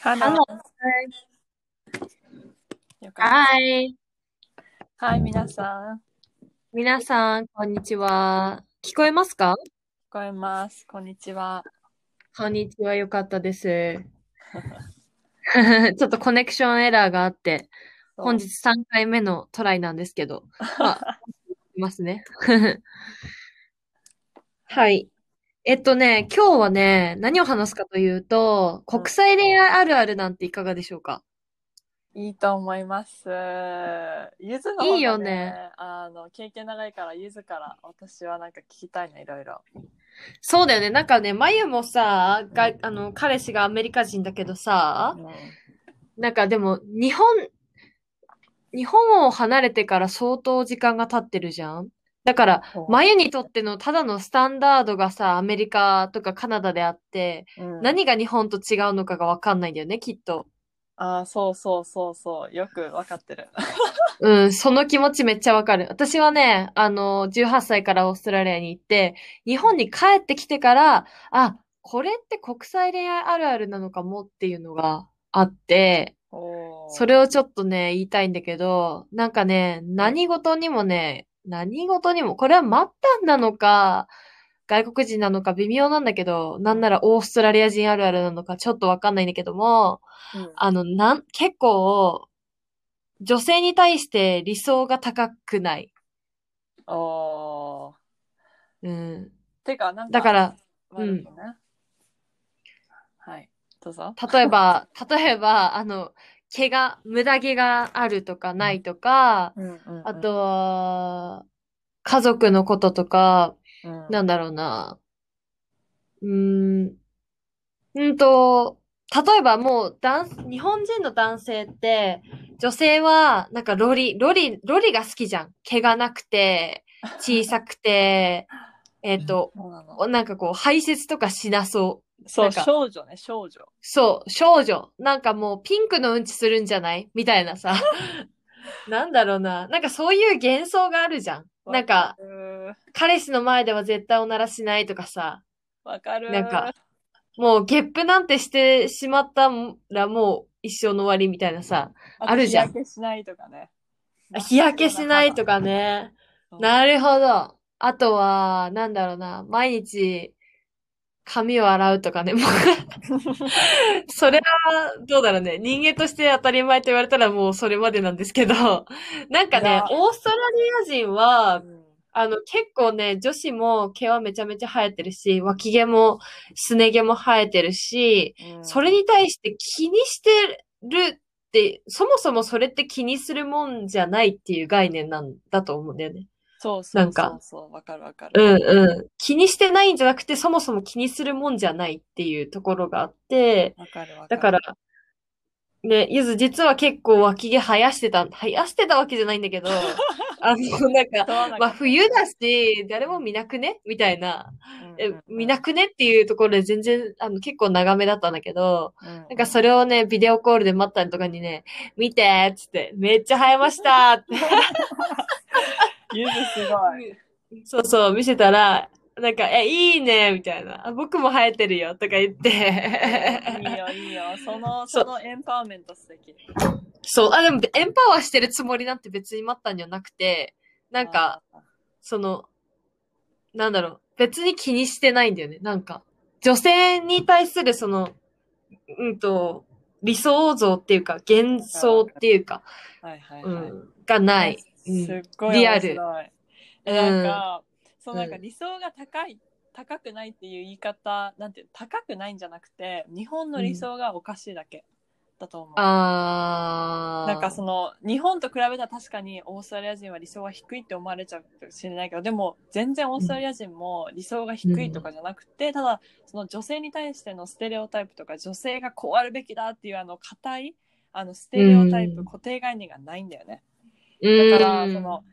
Hello. よかった。はい。はい、皆さん。皆さん、こんにちは。聞こえますか？聞こえます。こんにちは。こんにちは。よかったです。ちょっとコネクションエラーがあって、本日3回目のトライなんですけど、まあ、い ますね。はい。えっとね、今日はね、何を話すかというと、うん国際恋愛あるあるなんていかがでしょうか？いいと思います。ゆずのね、いいよねあの、経験長いから、ゆずから私はなんか聞きたいな、いろいろ。そうだよね。なんかね、まゆもさ、が、あの、彼氏がアメリカ人だけどさ、なんかでも、日本、日本を離れてから相当時間が経ってるじゃんだから、そうまゆにとってのただのスタンダードがさ、アメリカとかカナダであって、うん、何が日本と違うのかがわかんないんだよね、きっと。ああ、そうそうそうそう。よくわかってる。うん、その気持ちめっちゃわかる。私はね、あの、18歳からオーストラリアに行って、日本に帰ってきてから、あ、これって国際恋愛あるあるなのかもっていうのがあって、それをちょっとね、言いたいんだけど、なんかね、何事にもね、何事にも、これは末端なのか、外国人なのか微妙なんだけど、なんならオーストラリア人あるあるなのかちょっとわかんないんだけども、うんあの、なん、結構、女性に対して理想が高くない。おーうん。てか、なんか、だから、悪いね。はい。どうぞ。例えば、例えば、あの、毛が、無駄毛があるとかないとか、うんうんうんあとは、家族のこととか、うんなんだろうな。うーん。うんと、例えばもう、男、日本人の男性って、女性は、なんかロリ、ロリ、ロリが好きじゃん。毛がなくて、小さくて、えっと、なんかこう、排泄とかしなそう。そう、少女ね、少女。そう、少女。なんかもうピンクのうんちするんじゃない？みたいなさ。なんだろうな。なんかそういう幻想があるじゃん。なんか、わ彼氏の前では絶対おならしないとかさ。わかる。なんか、もうゲップなんてしてしまったらもう一生の終わりみたいなさ。あるじゃん日焼けしないとかね。日焼けしないとかね。うん。なるほど。あとは、なんだろうな。毎日、髪を洗うとかね。もうそれは、どうだろうね。人間として当たり前と言われたらもうそれまでなんですけど、なんかね、オーストラリア人はう、んあの、結構ね、女子も毛はめちゃめちゃ生えてるし、脇毛も、すね毛も生えてるし、うんそれに対して気にしてるって、そもそもそれって気にするもんじゃないっていう概念なんだと思うんだよね。そうそうなんかそうわかるわかうる。んうん。気にしてないんじゃなくて、そもそも気にするもんじゃないっていうところがあって、わかるわかる。だから、ね、ゆず実は結構脇毛生やしてた、生やしてたわけじゃないんだけど、あの、なんか、まあ冬だし、誰も見なくね？みたいな、えうんうんうん見なくねっていうところで全然、あの、結構長めだったんだけど、うんうんなんかそれをね、ビデオコールで待ったりとかにね、見てーっつって、めっちゃ生えましたーって。ゆずすごい。そうそう、見せたら、なんか、え、いいね、みたいな。あ僕も生えてるよ、とか言っいいて。よ、いいよ。その、そのエンパワーメント素敵。そう、あ、でも、エンパワーしてるつもりなんて別に待ったんじゃなくて、なんか、その、なんだろう、別に気にしてないんだよね。なんか、女性に対するその、うんと、理想像っていうか、幻想っていうか、はいはい。うん、がない。うん。すっごいリアル。なんか、そうなんかうん。理想が高い、高くないっていう言い方、なんていうの高くないんじゃなくて、日本の理想がおかしいだけだと思う。あー。なんかその日本と比べたら確かにオーストラリア人は理想が低いって思われちゃうかもしれないけどでも全然オーストラリア人も理想が低いとかじゃなくて、ただその女性に対してのステレオタイプとか女性がこうあるべきだっていうあの硬いあのステレオタイプ、うん。固定概念がないんだよね。うん、だからその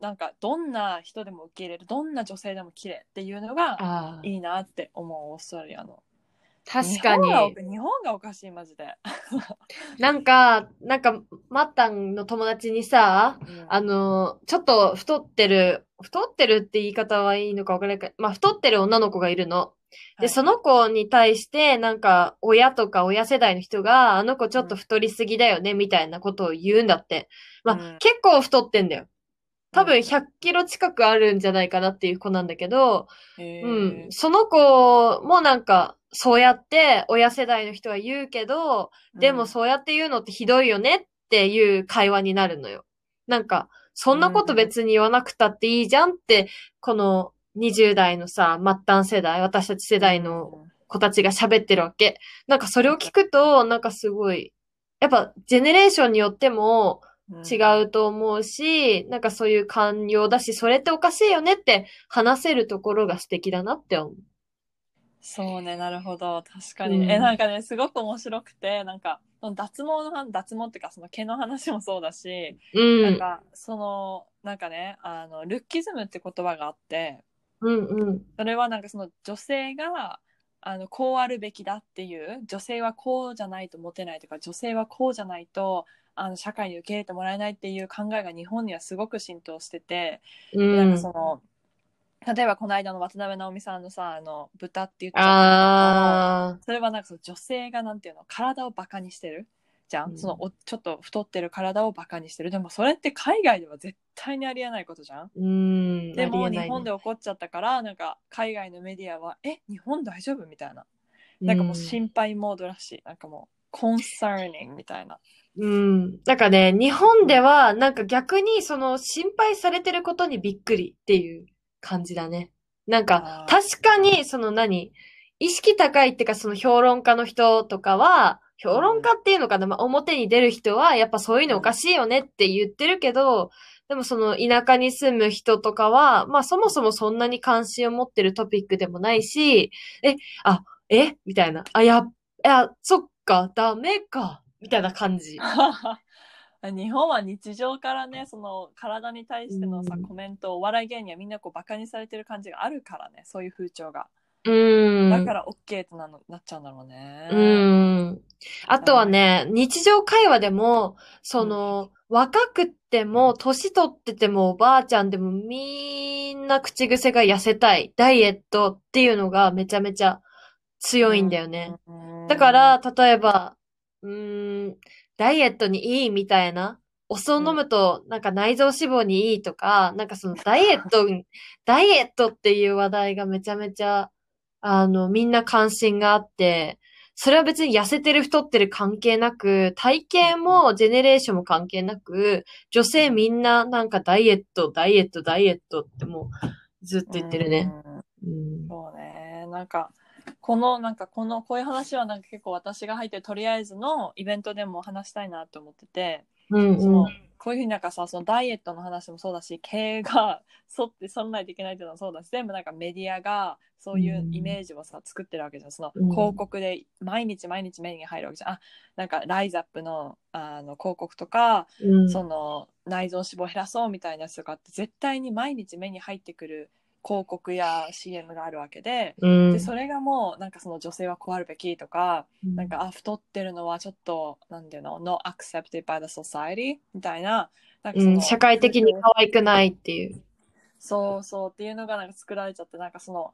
なんかどんな人でも受け入れるどんな女性でも綺麗っていうのがいいなって思うオーストラリアの。確かに日。本がおかしいマジで。なんか、なんか、マッタンの友達にさ、うんあの、ちょっと太ってる、太ってるって言い方はいいのかわからないか、まあ、太ってる女の子がいるの。で、その子に対して、なんか、親とか親世代の人が、あの子ちょっと太りすぎだよね、みたいなことを言うんだって。まあ、うん結構太ってんだよ。多分うん100キロ近くあるんじゃないかなっていう子なんだけど、へうーん。その子もなんか、そうやって親世代の人は言うけど、でもそうやって言うのってひどいよねっていう会話になるのよ。なんか、そんなこと別に言わなくたっていいじゃんって、この20代のさ、末端世代、私たち世代の子たちが喋ってるわけ。なんかそれを聞くと、なんかすごい、やっぱジェネレーションによっても違うと思うし、なんかそういう寛容だし、それっておかしいよねって話せるところが素敵だなって思う。そうね、なるほど。確かに。うんえ、なんかね、すごく面白くて、なんか、脱毛の話、脱毛っていうか、その毛の話もそうだし、うん。なんか、その、なんかね、あの、ルッキズムって言葉があって、うんうん。それはなんかその女性が、あの、こうあるべきだっていう、女性はこうじゃないとモテないとか、女性はこうじゃないと、あの、社会に受け入れてもらえないっていう考えが日本にはすごく浸透してて、うんなんか。その、例えばこの間の渡辺直美さんのさ、あの、豚って言ったあそれはなんかその女性がなんていうの体をバカにしてるじゃん、うん。そのおちょっと太ってる体をバカにしてる。でもそれって海外では絶対にありえないことじゃん？ー。うん。でも日本で起こっちゃったからなんか海外のメディアはえ日本大丈夫？みたいな。なんかもう心配モードらしい。なんかもうコンサーニングみたいな。うん。なんかね、日本では、なんか逆にその心配されてることにびっくりっていう感じだね。なんか確かにその何？意識高いっていうかその評論家の人とかは、評論家っていうのかな、まあ、表に出る人は、やっぱそういうのおかしいよねって言ってるけど、でもその田舎に住む人とかは、まあそもそもそんなに関心を持ってるトピックでもないし、え、あ、え？みたいな。あ、や、いや、そっか、ダメか。みたいな感じ。日本は日常からねその体に対してのさうんコメントお笑い芸人はみんなこうバカにされてる感じがあるからねそういう風潮がうん。だから OK ってなのなっちゃうんだろうねうん。あとはね、日常会話でも、その、若くっても、年取ってても、おばあちゃんでも、みんな口癖が痩せたい、ダイエットっていうのがめちゃめちゃ強いんだよね。うんだから、例えば、うーん、ダイエットにいいみたいな、お酢を飲むと、なんか内臓脂肪にいいとか、なんかそのダイエット、ダイエットっていう話題がめちゃめちゃ、あの、みんな関心があって、それは別に痩せてる太ってる関係なく、体型もジェネレーションも関係なく、女性みんななんかダイエット、ダイエット、ダイエットってもうずっと言ってるね。うんうん。そうね。なんか、この、なんかこの、こういう話はなんか結構私が入ってるとりあえずのイベントでも話したいなと思ってて、うんそのうん。こういうふうになんかさ、そのダイエットの話もそうだし、経営が沿って沿わないといけないっていうのもそうだし、全部なんかメディアがそういうイメージをさ、作ってるわけじゃん。そのうん広告で毎日毎日目に入るわけじゃん。あ、なんかライズアップのあの広告とか、うんその内臓脂肪を減らそうみたいなやつとかって絶対に毎日目に入ってくる広告や CM があるわけで、うんでそれがもうなんかその女性はこうあるべきとか、なんかあ太ってるのはちょっとなんていうの not accepted by the society みたいななんかその、うん、社会的に可愛くないっていう。そうそうっていうのがなんか作られちゃってなんかその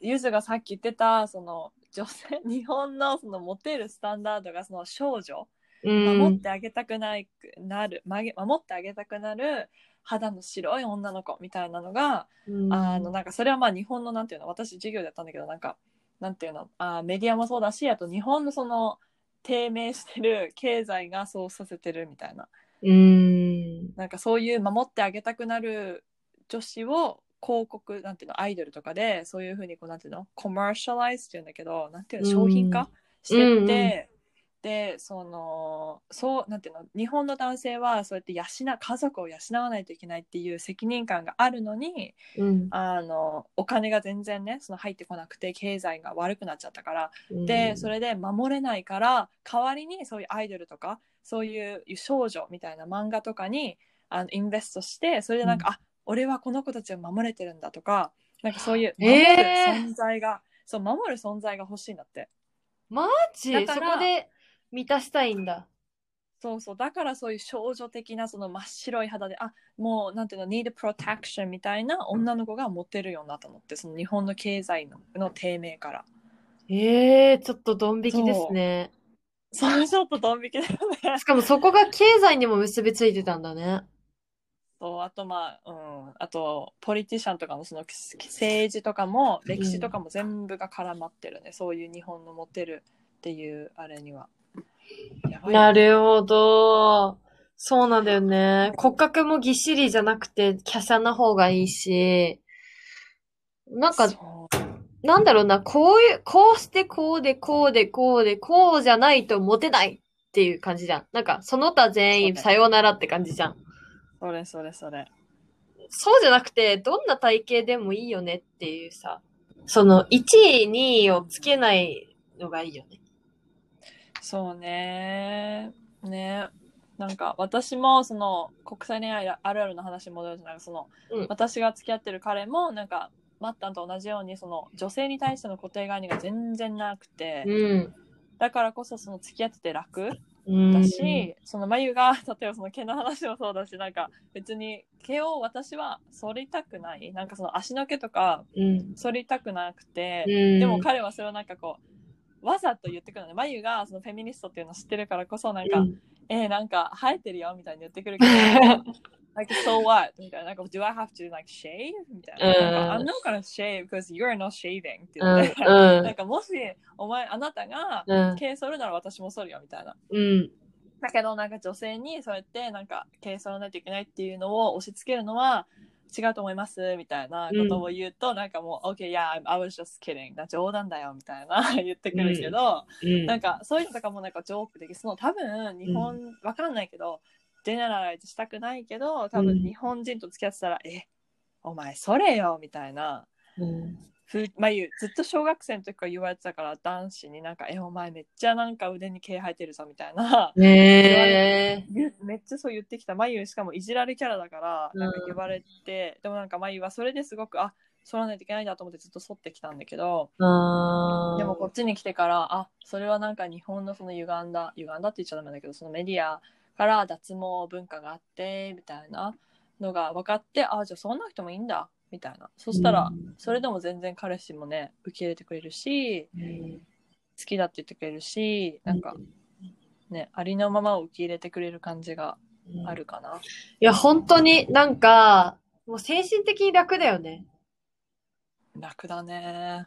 ゆずがさっき言ってたその女性日本のそのモテるスタンダードがその少女うん。守ってあげたくないなる、まげ守ってあげたくなる肌の白い女の子みたいなのが、うん。あのなんかそれはまあ日本のなんていうの私授業でやったんだけどなんかなんていうのあメディアもそうだしあと日本のその低迷してる経済がそうさせてるみたいな。うん。なんかそういう守ってあげたくなる女子を広告なんていうのアイドルとかでそういうふうにこうなんていうのコマーシャライズっていうんだけどなんていうの商品化してって、でそのそうなんていうの日本の男性はそうやって養家族を養わないといけないっていう責任感があるのにうん。あのお金が全然ねその入ってこなくて経済が悪くなっちゃったから。でそれで守れないから代わりにそういうアイドルとかそういう少女みたいな漫画とかにあのインベストしてそれでなんか、あ俺はこの子たちを守れてるんだとかなんかそういう守るえー。存在が、そう守る存在が欲しいんだって。マジ？そこで満たしたいんだ。そうそう。だからそういう少女的なその真っ白い肌で、あ、もうなんていうの、need protection みたいな女の子がモテるようになったのって、その日本の経済のの低迷から。ええちょっとドン引きですね。そう、ちょっとドン引きだよね。しかもそこが経済にも結びついてたんだね。そう、あとまあ、うん、あと、ポリティシャンとかのその政治とかも、歴史とかも全部が絡まってるね。そういう日本のモテるっていうあれには。なるほど。そうなんだよね。骨格もぎっしりじゃなくて、華奢な方がいいし、なんか、なんだろうな、こういう、こうしてこうでこうでこうでこうじゃないとモテないっていう感じじゃん。なんか、その他全員さようならって感じじゃん。それそれそれ。そうじゃなくて、どんな体型でもいいよねっていうさ、その1位、2位をつけないのがいいよね。そうね。ね。なんか私もその国際恋愛あるあるの話に戻るとなんかその、うん私が付き合ってる彼もなんかマッタンと同じようにその女性に対しての固定概念が全然なくて、うん。だからこそその付き合ってて楽うん。だし、その眉が例えばその毛の話もそうだしなんか別に毛を私は剃りたくないなんかその足の毛とかうん。剃りたくなくて、うん。でも彼はそれをなんかこうわざと言ってくるのがそのフェミニストっていうのを知ってるからこそなんか、うん。えー、なんか生えてるよみたいに言ってくるけどなんか so what? みたいな。なんか do I have to like shave? みたいな,、うん。なんか I'm not gonna shave because you're not shaving ってうん言って、うん。なんかもしお前あなたがうん。毛剃るなら私も剃るよみたいな。うん。だけどなんか女性にそうやってなんか毛剃らないといけないっていうのを押し付けるのは違うと思いますみたいなことを言うと、なんかもう OK yeah I was just kidding な冗談だよみたいな 言ってくるけど、うん。なんかそういうのとかもなんかジョーク的その多分日本、わかんないけどジェネライズしたくないけど多分うん。日本人と付き合ってたら、えお前それよみたいなまあずっと小学生の時から言われてたから男子になんかえお前めっちゃなんか腕に毛生えてるぞみたいな。ねめっちゃそう言ってきた。まゆしかもいじられキャラだからうんなんか言われて、でもなんかまゆはそれですごくあ剃らないといけないんだと思ってずっと剃ってきたんだけど、でもこっちに来てからあそれはなんか日本のその歪んだ歪んだって言っちゃダメだけどそのメディアから脱毛文化があってみたいなのが分かってあじゃあそんな人もいいんだみたいな。そしたら、うん。それでも全然彼氏もね受け入れてくれるし好きだって言ってくれるしなんかねありのままを受け入れてくれる感じがあるかな。いや、本当になんか、もう精神的に楽だよね。楽だね。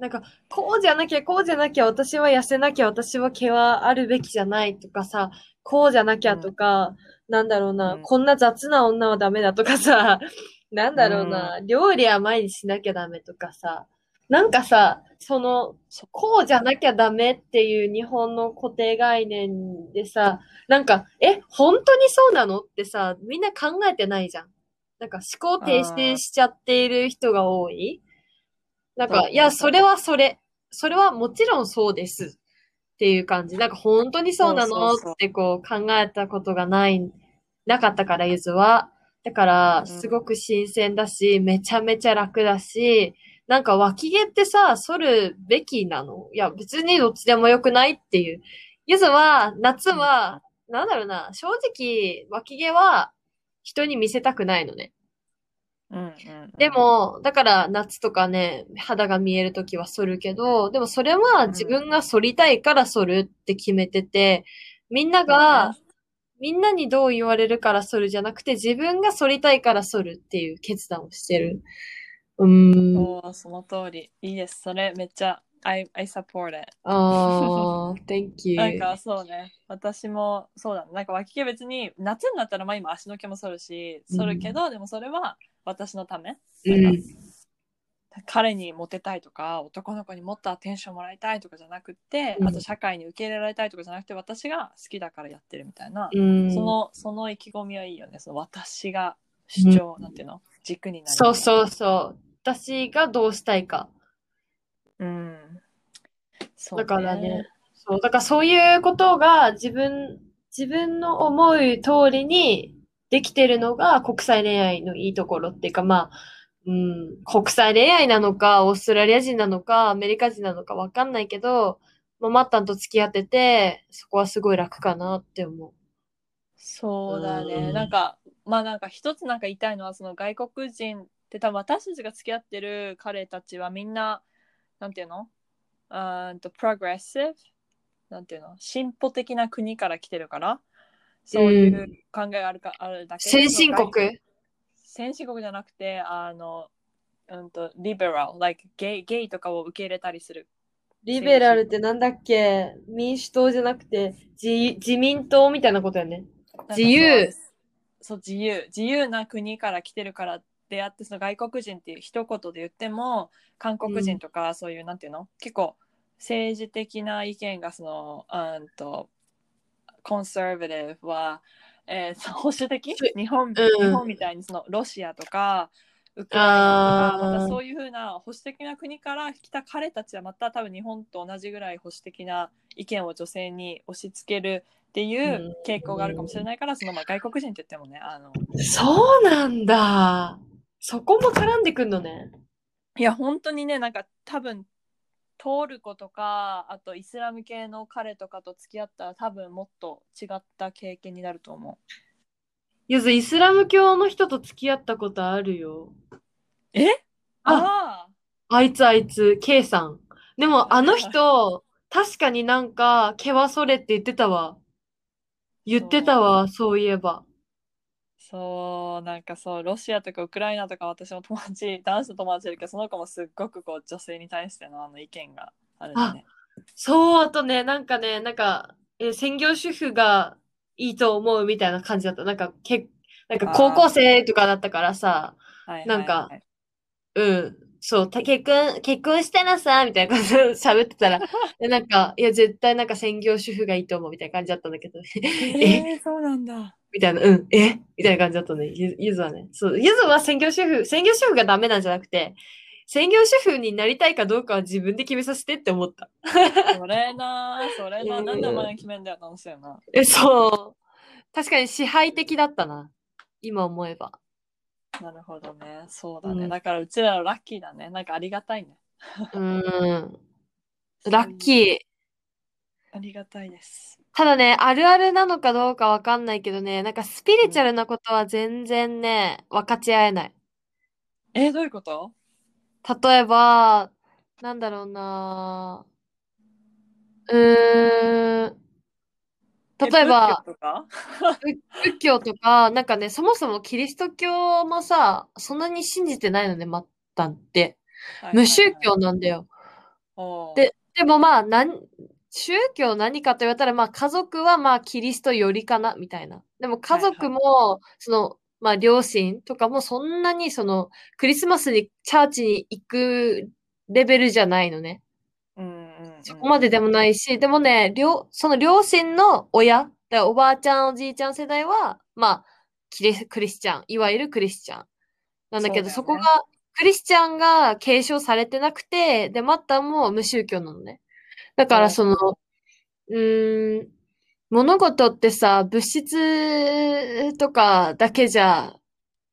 なんか、こうじゃなきゃ、こうじゃなきゃ、私は痩せなきゃ、私は毛はあるべきじゃないとかさ、こうじゃなきゃとか、なんだろうな、うん。こんな雑な女はダメだとかさ、なんだろうな、料理は毎日しなきゃダメとかさ、なんかさ、その、こうじゃなきゃダメっていう日本の固定概念でさ、なんか、え、本当にそうなのってさ、みんな考えてないじゃん。なんか思考停止しちゃっている人が多い。なんか、いや、それはそれ。それはもちろんそうです。っていう感じ。なんか本当にそうなのってこう考えたことがない、なかったから、ゆずは。だから、うん。すごく新鮮だし、めちゃめちゃ楽だし、なんか脇毛ってさ、剃るべきなの？いや、別にどっちでもよくないっていう。ゆずは、夏は、なんだろうな、正直、脇毛は人に見せたくないのね。うんうんうん。で、も、だから夏とかね、肌が見えるときは剃るけど、でもそれは自分が剃りたいから剃るって決めてて、みんなが、みんなにどう言われるから剃るじゃなくて、自分が剃りたいから剃るっていう決断をしてる。うーん。おーその通り。いいです。それめっちゃ、I, I support it. あー、thank you. なんかそうね。私もそうだね。なんか脇毛別に夏になったらまあ今足の毛も剃るし、剃るけど、でもそれは私のため。うん。彼にモテたいとか男の子にもっとアテンションもらいたいとかじゃなくって、うん。あと社会に受け入れられたいとかじゃなくて私が好きだからやってるみたいな、うん。そのその意気込みはいいよね。その私が主張、なんていうの？軸になるそうそうそう。私がどうしたいか。うん。そうだからね、そう、だからそういうことが自分、自分の思う通りにできてるのが国際恋愛のいいところっていうか、まあ、うん、国際恋愛なのか、オーストラリア人なのか、アメリカ人なのかわかんないけど、まあ、マッタンと付き合ってて、そこはすごい楽かなって思そうだね、うん。なんかまあなんか一つなんか言いたいのはその外国人って多分私たちが付き合ってる彼たちはみんななんていうの？うーんとプログレッシブなんていうの？進歩的な国から来てるからそういう考えがあるか、あるだけで先進国？先進国じゃなくてあのうんとリベラル like ゲイゲイとかを受け入れたりする。リベラルってなんだっけ？民主党じゃなくて自自民党みたいなことやね。自由。そう自由。自由な国から来てるからであってその外国人っていう一言で言っても韓国人とかそういう、なんていうの？結構政治的な意見がそのうんとコンサーバティブは、えー 保守的？日本,、うん日本みたいにそのロシアとかウクライナとかそういうふうな保守的な国から来た彼たちはまた多分日本と同じぐらい保守的な意見を女性に押し付けるっていう傾向があるかもしれないから、そのまあ外国人って言ってもねあのそうなんだ。そこも絡んでくんのね。いや本当にねなんか多分トルコとかあとイスラム系の彼とかと付き合ったら多分もっと違った経験になると思ゆず、イスラム教の人と付き合ったことあるよ。う。え？あああいつあいつ、K さん。でもあの人、確かになんか、毛はそれって言ってたわ。言ってたわ、そういえば。そうなんかそうロシアとかウクライナとか私も友達男子の友達いるけどその子もすっごくこう女性に対してのあの意見があるね。そう、あとね、なんかね、なんか、え専業主婦がいいと思うみたいな感じだった。なんか、けなんか高校生とかだったからさ、はいはいはいなんかうん。そう、た結婚、結婚したらさ、みたいな感じで喋ってたら、でなんか、いや、絶対なんか専業主婦がいいと思うみたいな感じだったんだけど、え えー、そうなんだ。みたいな、うん、え？みたいな感じだったね。ゆゆずはね。そう、ゆずは専業主婦、専業主婦がダメなんじゃなくて、専業主婦になりたいかどうかは自分で決めさせてって思った。それなそれなうんなんでお前が決めんだよ楽しいよな。え、そう。確かに支配的だったな。今思えば。なるほどね。そうだね。うんだからうちらはラッキーだね。なんかありがたいね。うーん。ラッキー。ありがたいです。ただね、あるあるなのかどうかわかんないけどね、なんかスピリチュアルなことは全然ね、分かち合えない。えー、どういうこと？例えば、なんだろうなうーん。例えば、仏教とか？仏教とか、なんかね、そもそもキリスト教もさ、そんなに信じてないのね、まったんって。無宗教なんだよ。よで、でもまあ、なん、宗教何かと言われたら、まあ家族はまあキリストよりかな、みたいな。でも家族も、その、まあ両親とかもそんなにその、クリスマスにチャーチに行くレベルじゃないのね。そこまででもないし、でもね、両、その両親の親、だおばあちゃん、おじいちゃん世代は、まあ、キリスクリスチャン、いわゆるクリスチャン。なんだけど、そねこが、クリスチャンが継承されてなくて、で、マッタンも無宗教なのね。だから、その、うーん、物事ってさ、物質とかだけじゃ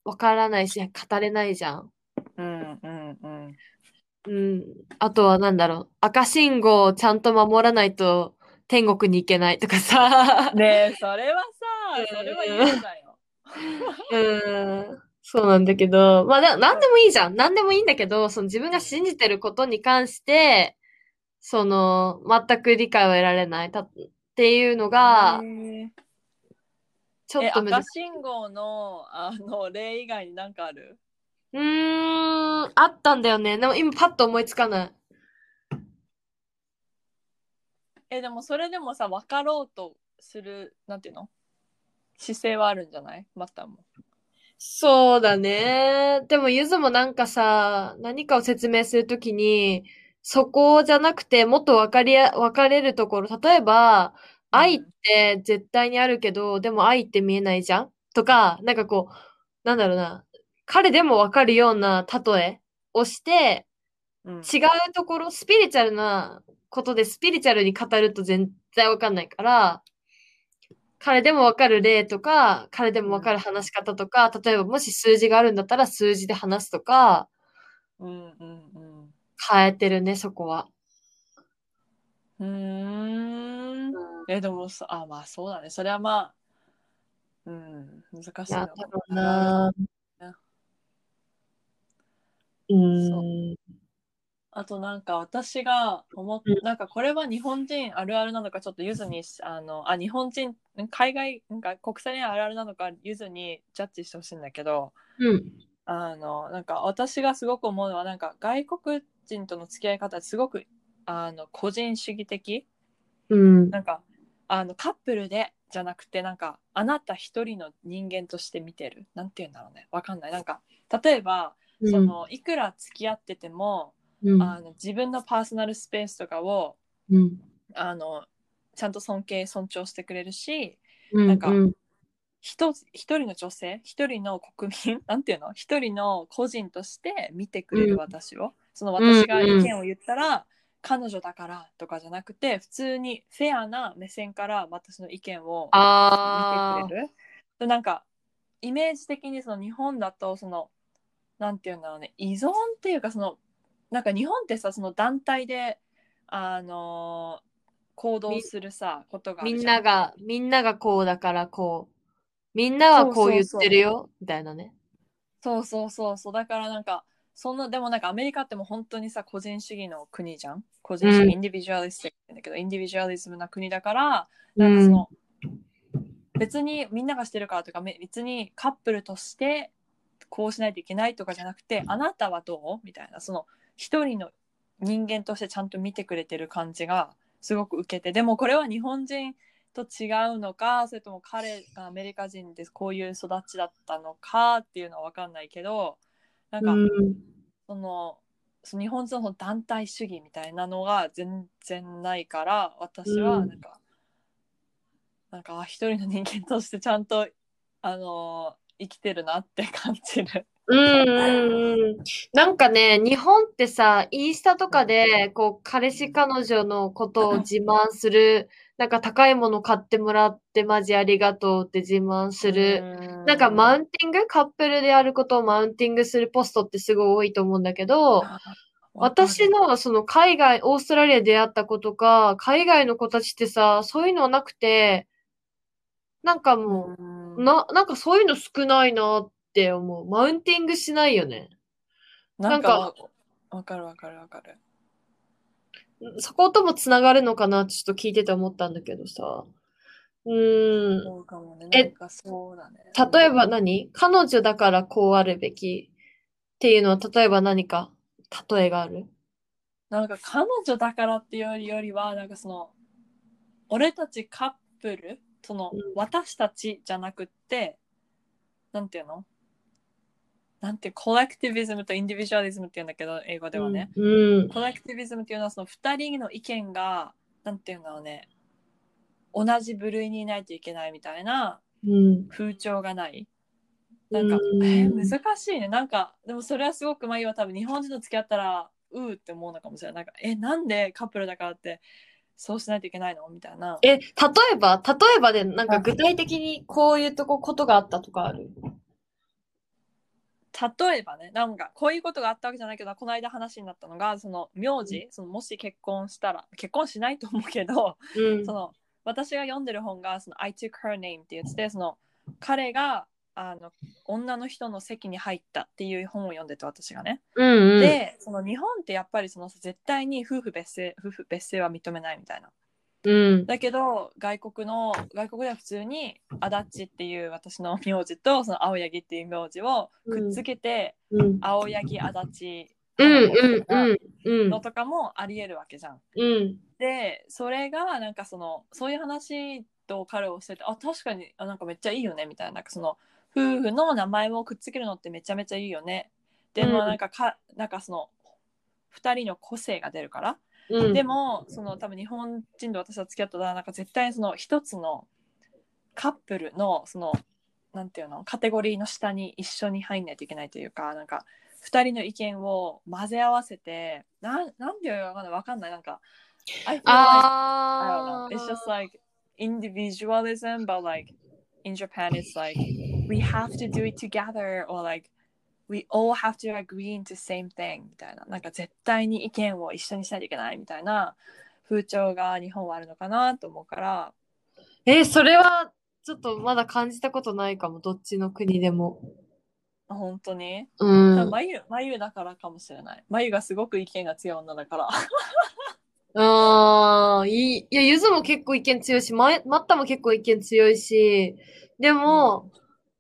わからないし、語れないじゃん。うんうんうん。うん。あとはなんだろう。赤信号をちゃんと守らないと天国に行けないとかさ。ねえ、それはさ、それは言うんだよ。うん。そうなんだけど、まあ、ななんでもいいじゃん。なんでもいいんだけど、その自分が信じてることに関して、その、全く理解を得られないたっていうのがちょっと難しい。信号のあの例以外に何かある？うーん、あったんだよね。でも今パッと思いつかない。え、でもそれでもさ、分かろうとする、なんていうの？姿勢はあるんじゃない？またも。そうだね。でも、ゆずもなんかさ、何かを説明するときに、そこじゃなくて、もっと分かりや、分かれるところ。例えば、愛って絶対にあるけど、でも愛って見えないじゃん？とか、なんかこう、なんだろうな。彼でも分かるような例えをして、うん、違うところ、スピリチュアルなことでスピリチュアルに語ると全然わかんないから、彼でもわかる例とか、彼でもわかる話し方とか、例えばもし数字があるんだったら数字で話すとか、うんうん変えてるね、そこは。うーん。え、でもさ、あ、まあそうだね。それはまあ、うん、難しいのかなうん。あとなんか私が思っうんなんかこれは日本人あるあるなのかちょっとゆずにあのあ日本人海外なんか国際恋愛あるあるなのかゆずにジャッジしてほしいんだけどうん。あのなんか私がすごく思うのはなんか外国人との付き合い方すごくあの個人主義的？うん。なんかあのカップルでじゃなくてなんかあなた一人の人間として見てる？なんて言うんだろうね。わかんない。なんか例えばそのいくら付き合ってても、うん。あの自分のパーソナルスペースとかをうん。あのちゃんと尊敬尊重してくれるしうん。なんかうん。一人の女性？一人の国民？なんていうの？一人の個人として見てくれる私を、その私が意見を言ったら、彼女だからとかじゃなくて普通にフェアな目線から私の意見をあ見てくれる。でなんかイメージ的にその日本だとそのなんていうんだろうね依存っていうかそのなんか日本ってさその団体であの行動するさことがみんなが、みんながこうだからこう。みんなはこう言ってるよ、みたいなね。そうそうそうそう。だからなんかそんなでもなんかアメリカってもう本当にさ個人主義の国じゃん？個人主義、うんインディビジュアリスティックってんだけどインディビジュアリズムな国だからうなん。かそん。の、別にみんながしてるからとかめ別にカップルとしてこうしないといけないとかじゃなくてあなたはどう？みたいなその一人の人間としてちゃんと見てくれてる感じがすごく受けて。でもこれは日本人と違うのかそれとも彼がアメリカ人でこういう育ちだったのかっていうのは分かんないけどなんか、うんそのその日本人の団体主義みたいなのが全然ないから私はなんか、なんかあ一人の人間としてちゃんとあの生きてるなって感じる。うんうんうん。なんかね、日本ってさ、インスタとかで、こう、彼氏彼女のことを自慢する、なんか高いもの買ってもらってマジありがとうって自慢する。なんかマウンティング、カップルであることをマウンティングするポストってすごい多いと思うんだけど、私のその海外、オーストラリアで出会った子とか、海外の子たちってさ、そういうのはなくて、なんかもう、なな、なんかそういうの少ないなって思う。マウンティングしないよね。なんかわかるわかるわかる。そこともつながるのかなちょっと聞いてて思ったんだけどさ。うーん。そうかもね。えなんかそうだね。例えば何？彼女だからこうあるべきっていうのは、例えば何か？例えがある？なんか彼女だからっていうよりよりはなんかその俺たちカップルその、うん私たちじゃなくってなんていうの？なんてコレクティビズムとインディビジュアリズムっていうんだけど英語ではね、うん。コレクティビズムっていうのはその2人の意見がなんていうんだろうね。同じ部類にいないといけないみたいなうん。風潮がない。なんか、うん。えー難しいね。なんかでもそれはすごくまあいいわ多分日本人と付き合ったらうーって思うのかもしれない。なんかえなんでカップルだからってそうしないといけないの？みたいな。え、例えば、例えばで、なんか具体的にこういうとこ、ことがあったとかある？例えばねなんかこういうことがあったわけじゃないけどこの間話になったのがその名字、そのもし結婚したら結婚しないと思うけど、うんそ。の私が読んでる本がその I took her name って言ってその彼があの女の人の席に入ったっていう本を読んでて私がね、うんうん。でその日本ってやっぱりその絶対に夫婦別姓夫婦別姓は認めないみたいなうん。だけど外国の外国では普通に足立っていう私の名字とその青柳っていう名字をくっつけて、うん。青柳足立のとかもありえるわけじゃん。うんでそれがなんかそのそういう話と彼をしててあ確かにあなんかめっちゃいいよねみたいななんかその夫婦の名前をくっつけるのってめちゃめちゃいいよねでもうんなんかか、なんかその2人の個性が出るから、うん。でもその多分日本人と私は付き合ったらなんか絶対その一つのカップルのそのなんていうのカテゴリーの下に一緒に入んないといけないというかなんか2人の意見を混ぜ合わせてななんでわかんないわかんないなんか I don't know. あ It's just like individualism, but like in Japan, it's like we have to do it together, or like we all have to agree into same thing みたいな。なんか絶対に意見を一緒にしないといけないみたいな風潮が日本はあるのかなと思うから。え、それはちょっとまだ感じたことないかも、どっちの国でも。あ本当に、うん。眉眉だからかもしれない眉がすごく意見が強い女だからああ、いい。いや、ゆずも結構意見強いし、ま、マッタも結構意見強いし、でも、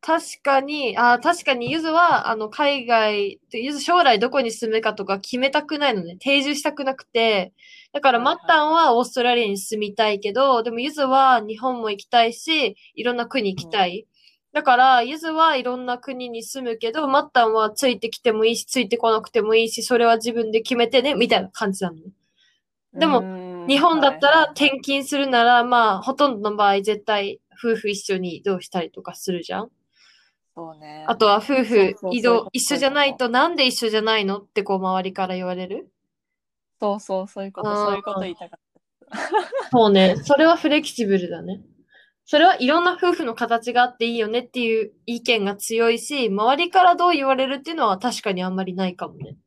確かに、あー確かにゆずは、あの、海外、ゆず将来どこに住むかとか決めたくないのね。定住したくなくて。だから、マッタンはオーストラリアに住みたいけど、でもゆずは日本も行きたいし、いろんな国行きたい。だから、ゆずはいろんな国に住むけど、マッタンはついてきてもいいし、ついてこなくてもいいし、それは自分で決めてね、みたいな感じなのね。でもも日本だったら転勤するなら、まあ、ほとんどの場合絶対夫婦一緒に移動したりとかするじゃん。そうねあとは夫婦移動一緒じゃないとなんで一緒じゃないのってこう周りから言われる？そうそうそういうことそういうこと言いたかっそうね。それはフレキシブルだね。それはいろんな夫婦の形があっていいよねっていう意見が強いし、周りからどう言われるっていうのは確かにあんまりないかもね。た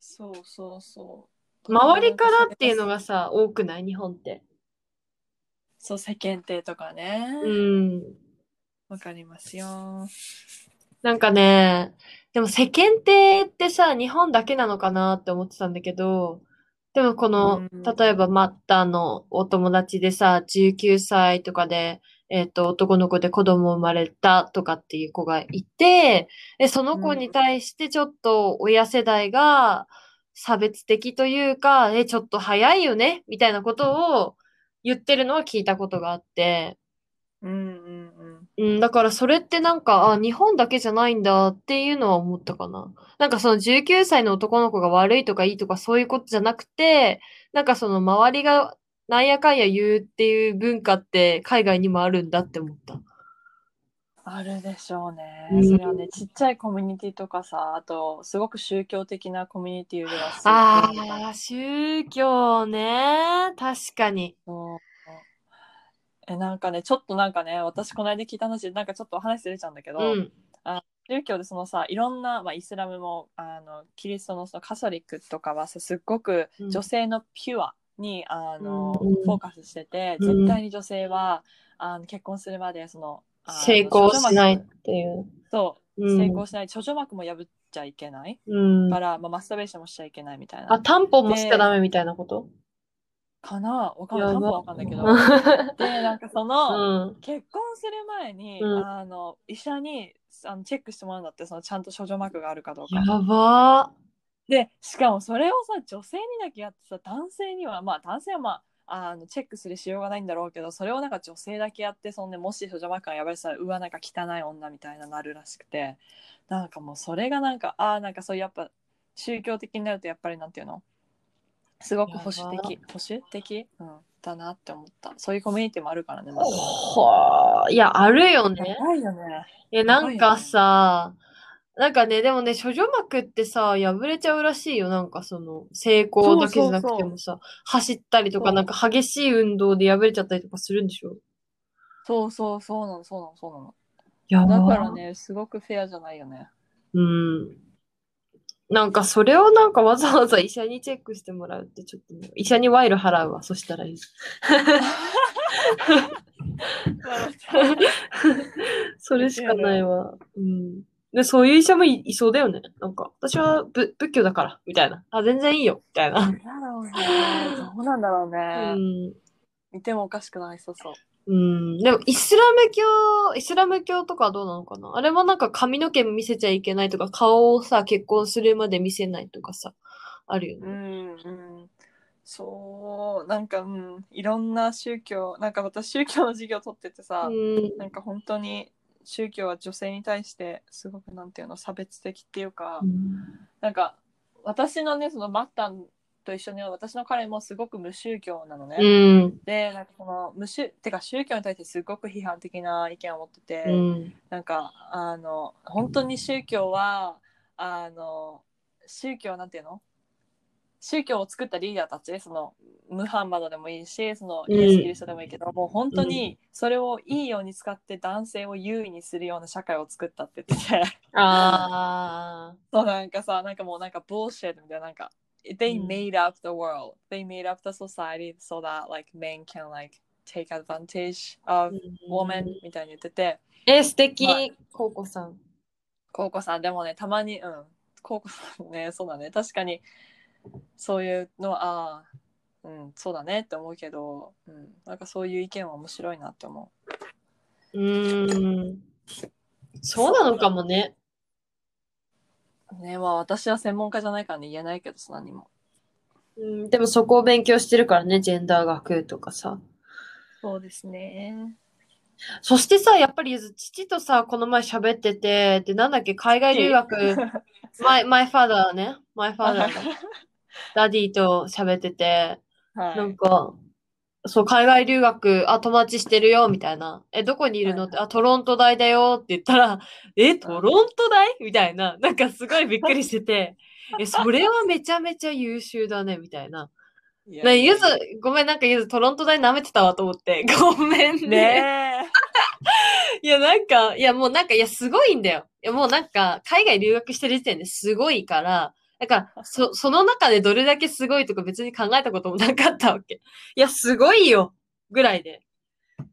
そうそうそう周りからっていうのがさ、多くない？日本って。そう世間体とかねうん。わかりますよ。なんかね、でも世間体ってさ、日本だけなのかなって思ってたんだけど、でもこの、うん。例えばマッタのお友達でさ、19歳とかで、えっと、男の子で子供生まれたとかっていう子がいて、で、その子に対してちょっと親世代が差別的というか、え、ちょっと早いよねみたいなことを言ってるのは聞いたことがあって、うんうんうんうん、だからそれってなんか、あ、日本だけじゃないんだっていうのは思ったかな。なんかその19歳の男の子が悪いとかいいとかそういうことじゃなくて、なんかその周りがなんやかんや言うっていう文化って海外にもあるんだって思った。あるでしょうねうんそれはねちっちゃいコミュニティとかさあとすごく宗教的なコミュニティではああ、宗教ね。確かに。そうえなんかねちょっとなんかね私この間聞いた話なんかちょっとお話ずれちゃうんだけど、うん。宗教でそのさいろんな、まあ、イスラムもあのキリストのそのカソリックとかはさすっごくうん。女性のピュアに、あのうん。フォーカスしてて、うん。絶対に女性はあの結婚するまでその成功しないっていう。そう、うん。成功しない。処女膜も破っちゃいけない。うん。か。ら、まあ、マスターベーションもしちゃいけないみたいあ、な。タンポンもしちゃダメみたいなこと？かな？わかんない。分わかんないけど。う でなんかその、ん。結婚する前に、うん。あの医者にあのチェックしてもらうんだってそのちゃんと処女膜があるかどうか。やば。でしかもそれをさ女性にだけやってさ男性にはまあ男性はまああのチェックするしようがないんだろうけどそれをなんか女性だけやってそんでもし処女膜が破れてたらうわなんか汚い女みたいななるらしくて。なんかもうそれがなんかああなんかそういうやっぱ宗教的になるとやっぱりなんていうの？すごく保守的。保守的、うん、だなって思った。そういうコミュニティもあるからねまあ。いや、あるよやね。ばいよね。え、なんかさ、なんかね、でもね、処女膜ってさ、破れちゃうらしいよ。なんかその、成功だけじゃなくてもさ、走ったりとか、なんか激しい運動で破れちゃったりとかするんでしょ？そうそうそうなのそうなのそうなの。だからねすごくフェアじゃないよね。うん。なんかそれをなんかわざわざ医者にチェックしてもらうってちょっとね、医者に賄賂払うわ、そしたらいい。それしかないわ。うん。で、そういう医者もいいそうだよね。なんか、私はぶ仏教だから、みたいな。あ、全然いいよ、みたいな。なんだろうね。どうなんだろううね。ん。見てもおかしくないそうそう。うん。でも、イスラム教、イスラム教とかはどうなのかな？あれはなんか髪の毛見せちゃいけないとか、顔をさ、結婚するまで見せないとかさ、あるよね。うんうん。そう、なんか、うん、いろんな宗教、なんか私宗教の授業取っててさ、うん。なんか本当に宗教は女性に対してすごくなんていうの差別的っていうか、なんか私のねそのマッタンと一緒に私の彼もすごく無宗教なのね。うん。でなんかその無宗てか宗教に対してすごく批判的な意見を持ってて、うん。なんかあの本当に宗教はあの宗教なんていうの？宗教を作ったリーダーたちそのムハンマドでもいいしそのイエス・キリストでもいいけど、もう本当にそれをいいように使って男性を優位にするような社会を作ったって言っててあ そうなんかさなんかもうなんか bullshit みたいななんか they うん made up the world. They made up the society so that like men can like take advantage of woman みたいに言ってて、え、素敵。はい、コウコさん。コウコさん。でもねたまにうん。コウコさんねそうだね。確かにそういうのはああうんそうだねって思うけど、うん、なんかそういう意見は面白いなって思う。ーん。そうなのかもね。うねまあ私は専門家じゃないからね言えないけどさ何も。うん、でもそこを勉強してるからね、ジェンダー学とかさ。そうですね。そしてさ、やっぱりゆず父とさ、この前喋ってて、で、なんだっけ、海外留学、マイ、マイファーダーね、マイファーダー、ダディと喋ってて、はい。なんか、そう、海外留学、あ、友達してるよ、みたいな。え、どこにいるの？って、あ、トロント大だよって言ったら、え、トロント大？みたいな。なんかすごいびっくりしてて、え、それはめちゃめちゃ優秀だね、みたいな。いやなゆず、ごめん、なんかゆず、トロント大舐めてたわと思って。ごめんね。ねいや、なんか、いや、もうなんか、いや、すごいんだよ。いや、もうなんか、海外留学してる時点ですごいから、だから、そ、その中でどれだけすごいとか別に考えたこともなかったわけ。いや、すごいよぐらいで。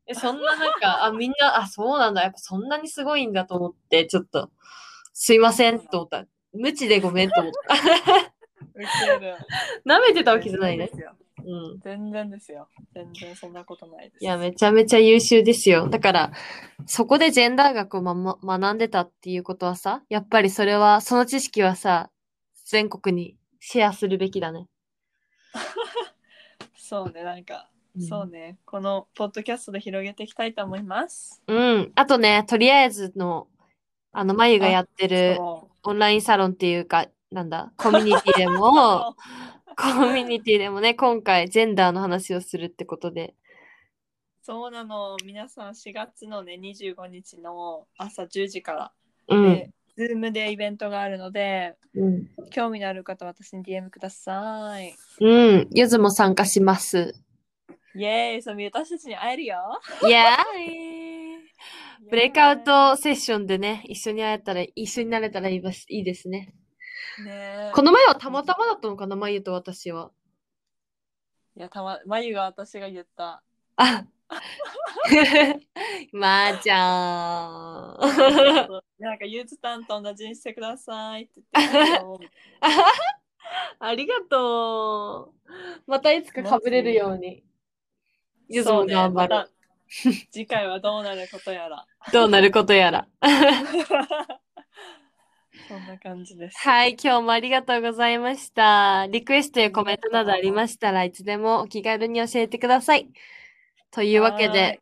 え、そんななんか、あ、みんな、あ、そうなんだ。やっぱそんなにすごいんだと思って、ちょっと、すいませんと思った。無知でごめんと思った。えウケる 舐めてたわけじゃないね全。然ですようん。全然ですよ全然そんなことないですいや、めちゃめちゃ優秀ですよ。だから、そこでジェンダー学を、まま、学んでたっていうことはさ、やっぱりそれは、その知識はさ、全国にシェアするべきだね。そうねなんか、うんそうねこのポッドキャストで広げていきたいと思いますうん。あとね、とりあえずの、あの、まゆがやってるそオンラインサロンっていうか、なんだ、コミュニティでも、コミュニティでもね、今回、ジェンダーの話をするってことで。そうなの皆さん4月のね25日の朝10時からうん。で、Zoom でイベントがあるのでうん。興味のある方は私に DM くださいうん。ゆずも参加します。イエーイそう私たちに会えるよイエーイブレイクアウトセッションでね、一緒に会えたら、一緒になれたらいいですいいですね。ねこの前はたまたまだったのかな、まゆと私は。いやたままゆが私が言ったあ まーちゃん。なんかゆうつたんと同じにしてくださいって言って ありがとう。またいつか被れるように。ゆずも頑張る。また次回はどうなることやらどうなることやら。そんな感じですはい、今日もありがとうございました。リクエストやコメントなどありましたらいつでもお気軽に教えてください。というわけはで、